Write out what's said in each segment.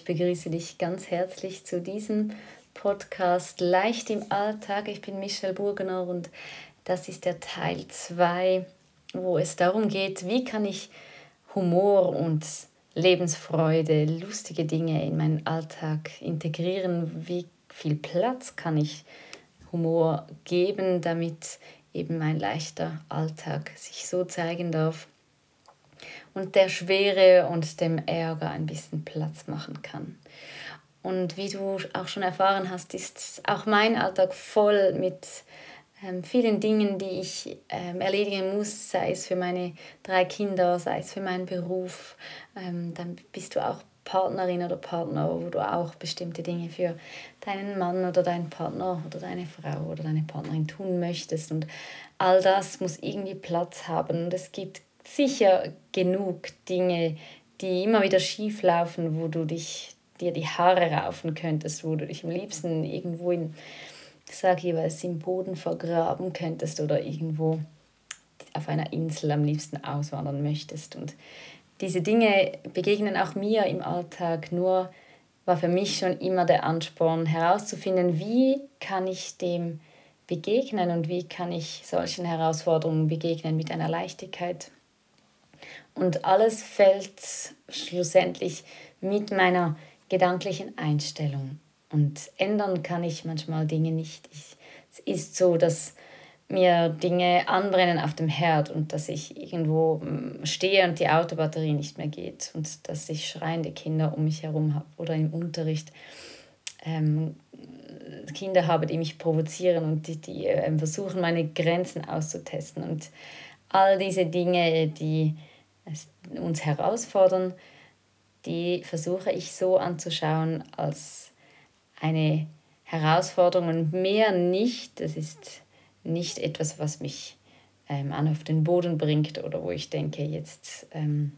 Ich begrüße dich ganz herzlich zu diesem Podcast Leicht im Alltag. Ich bin Michelle Burgener und das ist der Teil 2, wo es darum geht, wie kann ich Humor und Lebensfreude, lustige Dinge in meinen Alltag integrieren, wie viel Platz kann ich Humor geben, damit eben mein leichter Alltag sich so zeigen darf und der Schwere und dem Ärger ein bisschen Platz machen kann. Und wie du auch schon erfahren hast, ist auch mein Alltag voll mit ähm, vielen Dingen, die ich ähm, erledigen muss, sei es für meine drei Kinder, sei es für meinen Beruf. Ähm, dann bist du auch Partnerin oder Partner, wo du auch bestimmte Dinge für deinen Mann oder deinen Partner oder deine Frau oder deine Partnerin tun möchtest. Und all das muss irgendwie Platz haben. Und es gibt sicher genug Dinge, die immer wieder schief laufen, wo du dich dir die Haare raufen könntest, wo du dich am liebsten irgendwo in, sag jeweils, im Boden vergraben könntest oder irgendwo auf einer Insel am liebsten auswandern möchtest. Und diese Dinge begegnen auch mir im Alltag, nur war für mich schon immer der Ansporn herauszufinden, wie kann ich dem begegnen und wie kann ich solchen Herausforderungen begegnen mit einer Leichtigkeit. Und alles fällt schlussendlich mit meiner gedanklichen Einstellung. Und ändern kann ich manchmal Dinge nicht. Ich, es ist so, dass mir Dinge anbrennen auf dem Herd und dass ich irgendwo mm, stehe und die Autobatterie nicht mehr geht und dass ich schreiende Kinder um mich herum habe oder im Unterricht ähm, Kinder habe, die mich provozieren und die, die äh, versuchen, meine Grenzen auszutesten. Und all diese Dinge, die uns herausfordern, die versuche ich so anzuschauen als eine Herausforderung und mehr nicht. Das ist nicht etwas, was mich ähm, an auf den Boden bringt oder wo ich denke, jetzt ähm,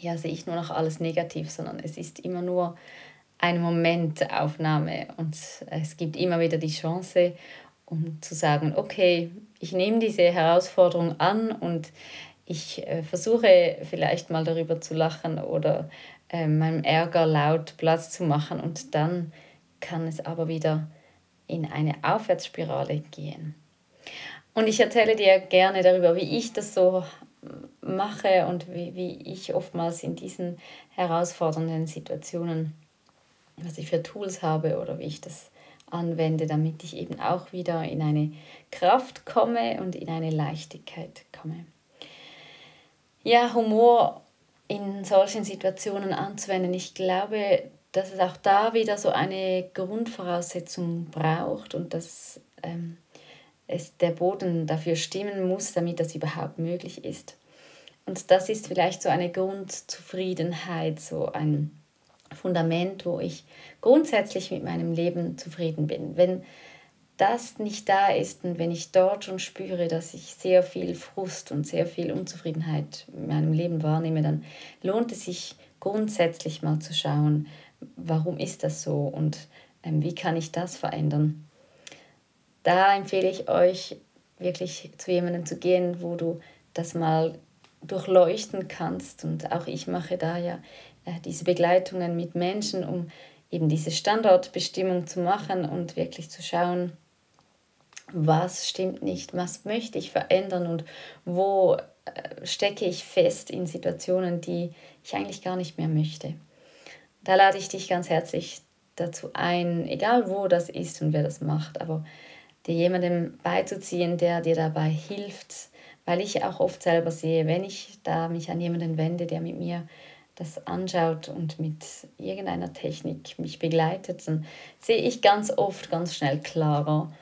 ja, sehe ich nur noch alles negativ, sondern es ist immer nur eine Momentaufnahme und es gibt immer wieder die Chance, um zu sagen, okay, ich nehme diese Herausforderung an und ich äh, versuche vielleicht mal darüber zu lachen oder äh, meinem Ärger laut Platz zu machen und dann kann es aber wieder in eine Aufwärtsspirale gehen. Und ich erzähle dir gerne darüber, wie ich das so mache und wie, wie ich oftmals in diesen herausfordernden Situationen, was ich für Tools habe oder wie ich das anwende, damit ich eben auch wieder in eine Kraft komme und in eine Leichtigkeit komme ja, Humor in solchen Situationen anzuwenden. Ich glaube, dass es auch da wieder so eine Grundvoraussetzung braucht und dass ähm, es der Boden dafür stimmen muss, damit das überhaupt möglich ist. Und das ist vielleicht so eine Grundzufriedenheit, so ein Fundament, wo ich grundsätzlich mit meinem Leben zufrieden bin. Wenn das nicht da ist und wenn ich dort schon spüre, dass ich sehr viel Frust und sehr viel Unzufriedenheit in meinem Leben wahrnehme, dann lohnt es sich grundsätzlich mal zu schauen, warum ist das so und ähm, wie kann ich das verändern. Da empfehle ich euch wirklich zu jemandem zu gehen, wo du das mal durchleuchten kannst. Und auch ich mache da ja äh, diese Begleitungen mit Menschen, um eben diese Standortbestimmung zu machen und wirklich zu schauen, was stimmt nicht, was möchte ich verändern und wo äh, stecke ich fest in Situationen, die ich eigentlich gar nicht mehr möchte. Da lade ich dich ganz herzlich dazu ein, egal wo das ist und wer das macht, aber dir jemandem beizuziehen, der dir dabei hilft, weil ich auch oft selber sehe, wenn ich da mich an jemanden wende, der mit mir das anschaut und mit irgendeiner Technik mich begleitet, dann sehe ich ganz oft ganz schnell klarer,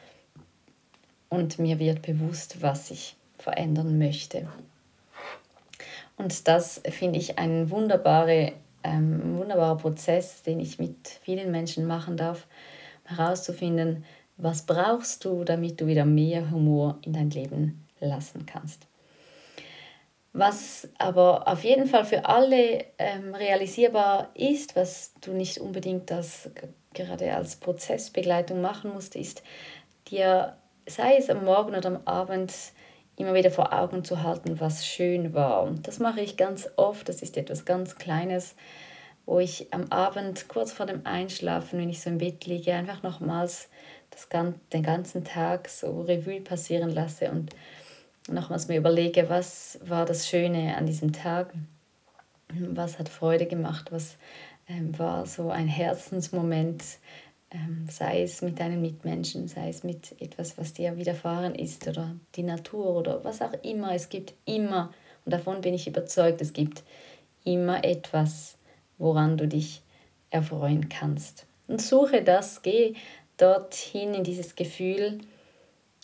und mir wird bewusst, was ich verändern möchte. Und das finde ich ein wunderbare, ähm, wunderbarer Prozess, den ich mit vielen Menschen machen darf, herauszufinden, was brauchst du, damit du wieder mehr Humor in dein Leben lassen kannst. Was aber auf jeden Fall für alle ähm, realisierbar ist, was du nicht unbedingt das gerade als Prozessbegleitung machen musst, ist dir sei es am Morgen oder am Abend, immer wieder vor Augen zu halten, was schön war. Das mache ich ganz oft, das ist etwas ganz Kleines, wo ich am Abend kurz vor dem Einschlafen, wenn ich so im Bett liege, einfach nochmals das, den ganzen Tag so Revue passieren lasse und nochmals mir überlege, was war das Schöne an diesem Tag, was hat Freude gemacht, was ähm, war so ein Herzensmoment, sei es mit deinen Mitmenschen, sei es mit etwas, was dir widerfahren ist oder die Natur oder was auch immer. Es gibt immer, und davon bin ich überzeugt, es gibt immer etwas, woran du dich erfreuen kannst. Und suche das, geh dorthin in dieses Gefühl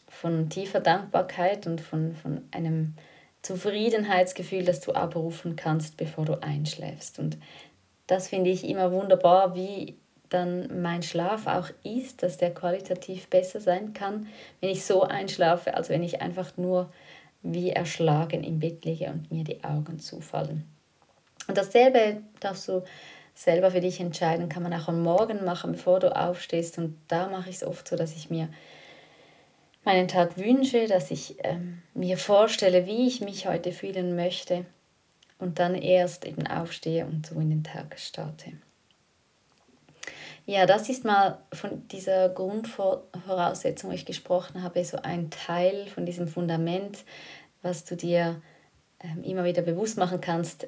von tiefer Dankbarkeit und von, von einem Zufriedenheitsgefühl, das du abrufen kannst, bevor du einschläfst. Und das finde ich immer wunderbar, wie dann mein Schlaf auch ist, dass der qualitativ besser sein kann, wenn ich so einschlafe, als wenn ich einfach nur wie erschlagen im Bett liege und mir die Augen zufallen. Und dasselbe darfst du selber für dich entscheiden, kann man auch am Morgen machen, bevor du aufstehst. Und da mache ich es oft so, dass ich mir meinen Tag wünsche, dass ich ähm, mir vorstelle, wie ich mich heute fühlen möchte und dann erst eben aufstehe und so in den Tag starte. Ja, das ist mal von dieser Grundvoraussetzung, wo ich gesprochen habe, so ein Teil von diesem Fundament, was du dir ähm, immer wieder bewusst machen kannst,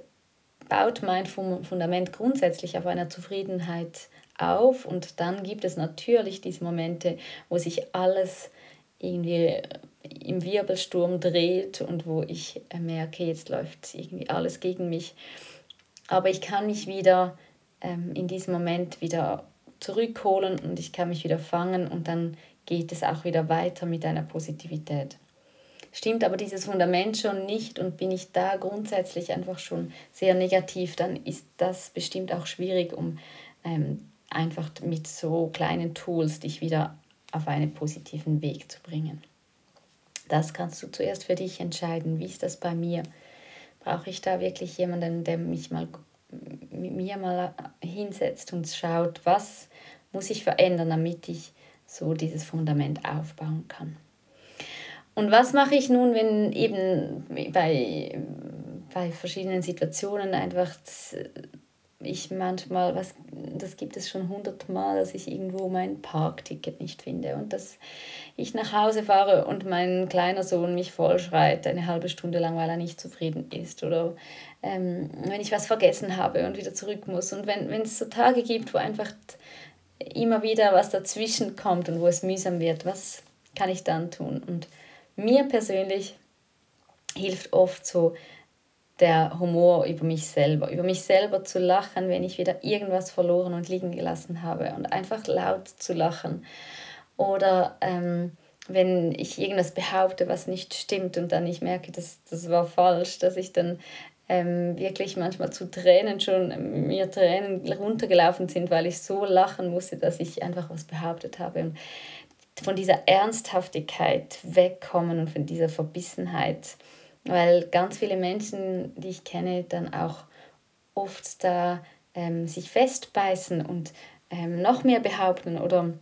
baut mein Fundament grundsätzlich auf einer Zufriedenheit auf und dann gibt es natürlich diese Momente, wo sich alles irgendwie im Wirbelsturm dreht und wo ich merke, jetzt läuft irgendwie alles gegen mich. Aber ich kann mich wieder ähm, in diesem Moment wieder zurückholen und ich kann mich wieder fangen und dann geht es auch wieder weiter mit einer Positivität. Stimmt aber dieses Fundament schon nicht und bin ich da grundsätzlich einfach schon sehr negativ, dann ist das bestimmt auch schwierig, um ähm, einfach mit so kleinen Tools dich wieder auf einen positiven Weg zu bringen. Das kannst du zuerst für dich entscheiden. Wie ist das bei mir? Brauche ich da wirklich jemanden, der mich mal mit mir mal hinsetzt und schaut, was muss ich verändern, damit ich so dieses Fundament aufbauen kann. Und was mache ich nun, wenn eben bei, bei verschiedenen Situationen einfach ich manchmal, was, das gibt es schon hundertmal, dass ich irgendwo mein Parkticket nicht finde und dass ich nach Hause fahre und mein kleiner Sohn mich vollschreit eine halbe Stunde lang, weil er nicht zufrieden ist oder ähm, wenn ich was vergessen habe und wieder zurück muss und wenn es so Tage gibt, wo einfach immer wieder was dazwischen kommt und wo es mühsam wird, was kann ich dann tun? Und mir persönlich hilft oft so der Humor über mich selber, über mich selber zu lachen, wenn ich wieder irgendwas verloren und liegen gelassen habe und einfach laut zu lachen. Oder ähm, wenn ich irgendwas behaupte, was nicht stimmt und dann ich merke, dass das war falsch, dass ich dann ähm, wirklich manchmal zu Tränen schon, mir Tränen runtergelaufen sind, weil ich so lachen musste, dass ich einfach was behauptet habe. Und von dieser Ernsthaftigkeit wegkommen und von dieser Verbissenheit, weil ganz viele Menschen, die ich kenne, dann auch oft da ähm, sich festbeißen und ähm, noch mehr behaupten oder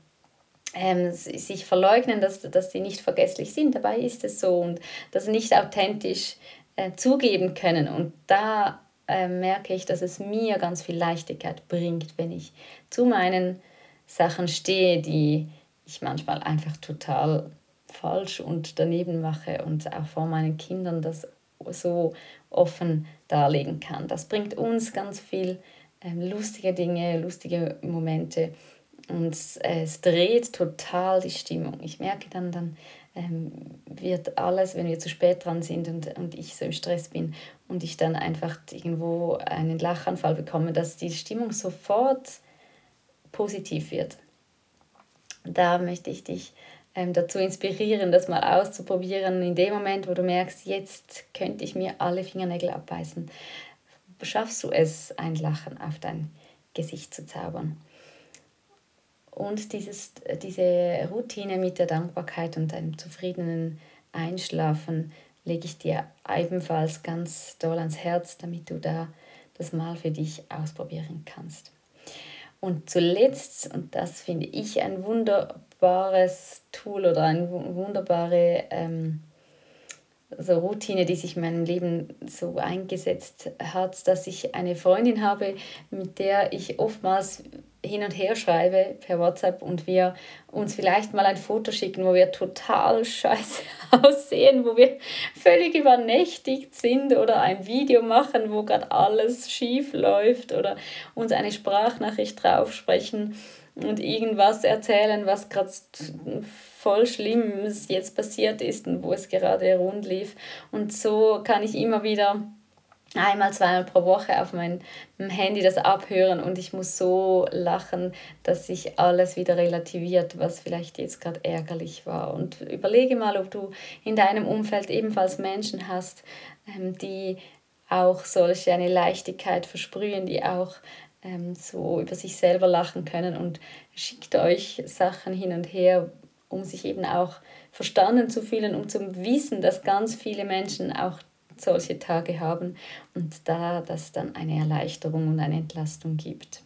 ähm, sich verleugnen, dass, dass sie nicht vergesslich sind. Dabei ist es so und das nicht authentisch äh, zugeben können. Und da äh, merke ich, dass es mir ganz viel Leichtigkeit bringt, wenn ich zu meinen Sachen stehe, die ich manchmal einfach total falsch und daneben mache und auch vor meinen Kindern das so offen darlegen kann. Das bringt uns ganz viel ähm, lustige Dinge, lustige Momente und äh, es dreht total die Stimmung. Ich merke dann, dann ähm, wird alles, wenn wir zu spät dran sind und, und ich so im Stress bin und ich dann einfach irgendwo einen Lachanfall bekomme, dass die Stimmung sofort positiv wird da möchte ich dich ähm, dazu inspirieren, das mal auszuprobieren. In dem Moment, wo du merkst, jetzt könnte ich mir alle Fingernägel abbeißen, schaffst du es, ein Lachen auf dein Gesicht zu zaubern. Und dieses, diese Routine mit der Dankbarkeit und einem zufriedenen Einschlafen lege ich dir ebenfalls ganz doll ans Herz, damit du da das mal für dich ausprobieren kannst. Und zuletzt, und das finde ich ein wunderbares Tool oder eine wunderbare ähm, so Routine, die sich in meinem Leben so eingesetzt hat, dass ich eine Freundin habe, mit der ich oftmals hin und her schreibe per WhatsApp und wir uns vielleicht mal ein Foto schicken, wo wir total scheiße aussehen, wo wir völlig übernächtigt sind oder ein Video machen, wo gerade alles schief läuft oder uns eine Sprachnachricht draufsprechen und irgendwas erzählen, was gerade voll schlimm jetzt passiert ist und wo es gerade rund lief. Und so kann ich immer wieder einmal, zweimal pro Woche auf meinem Handy das abhören und ich muss so lachen, dass sich alles wieder relativiert, was vielleicht jetzt gerade ärgerlich war. Und überlege mal, ob du in deinem Umfeld ebenfalls Menschen hast, ähm, die auch solche eine Leichtigkeit versprühen, die auch ähm, so über sich selber lachen können und schickt euch Sachen hin und her, um sich eben auch verstanden zu fühlen, um zu wissen, dass ganz viele Menschen auch solche Tage haben und da das dann eine Erleichterung und eine Entlastung gibt.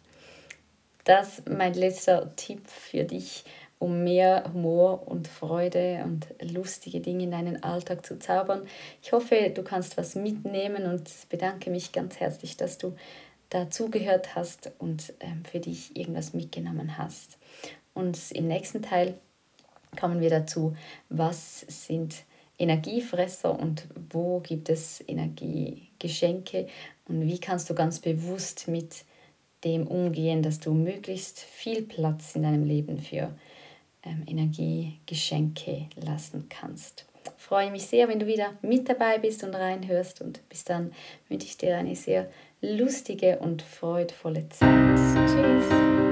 Das mein letzter Tipp für dich, um mehr Humor und Freude und lustige Dinge in deinen Alltag zu zaubern. Ich hoffe, du kannst was mitnehmen und bedanke mich ganz herzlich, dass du dazugehört hast und ähm, für dich irgendwas mitgenommen hast. Und im nächsten Teil kommen wir dazu, was sind Energiefresser und wo gibt es Energiegeschenke und wie kannst du ganz bewusst mit dem umgehen, dass du möglichst viel Platz in deinem Leben für ähm, Energiegeschenke lassen kannst. Freue mich sehr, wenn du wieder mit dabei bist und reinhörst und bis dann wünsche ich dir eine sehr lustige und freudvolle Zeit. Tschüss.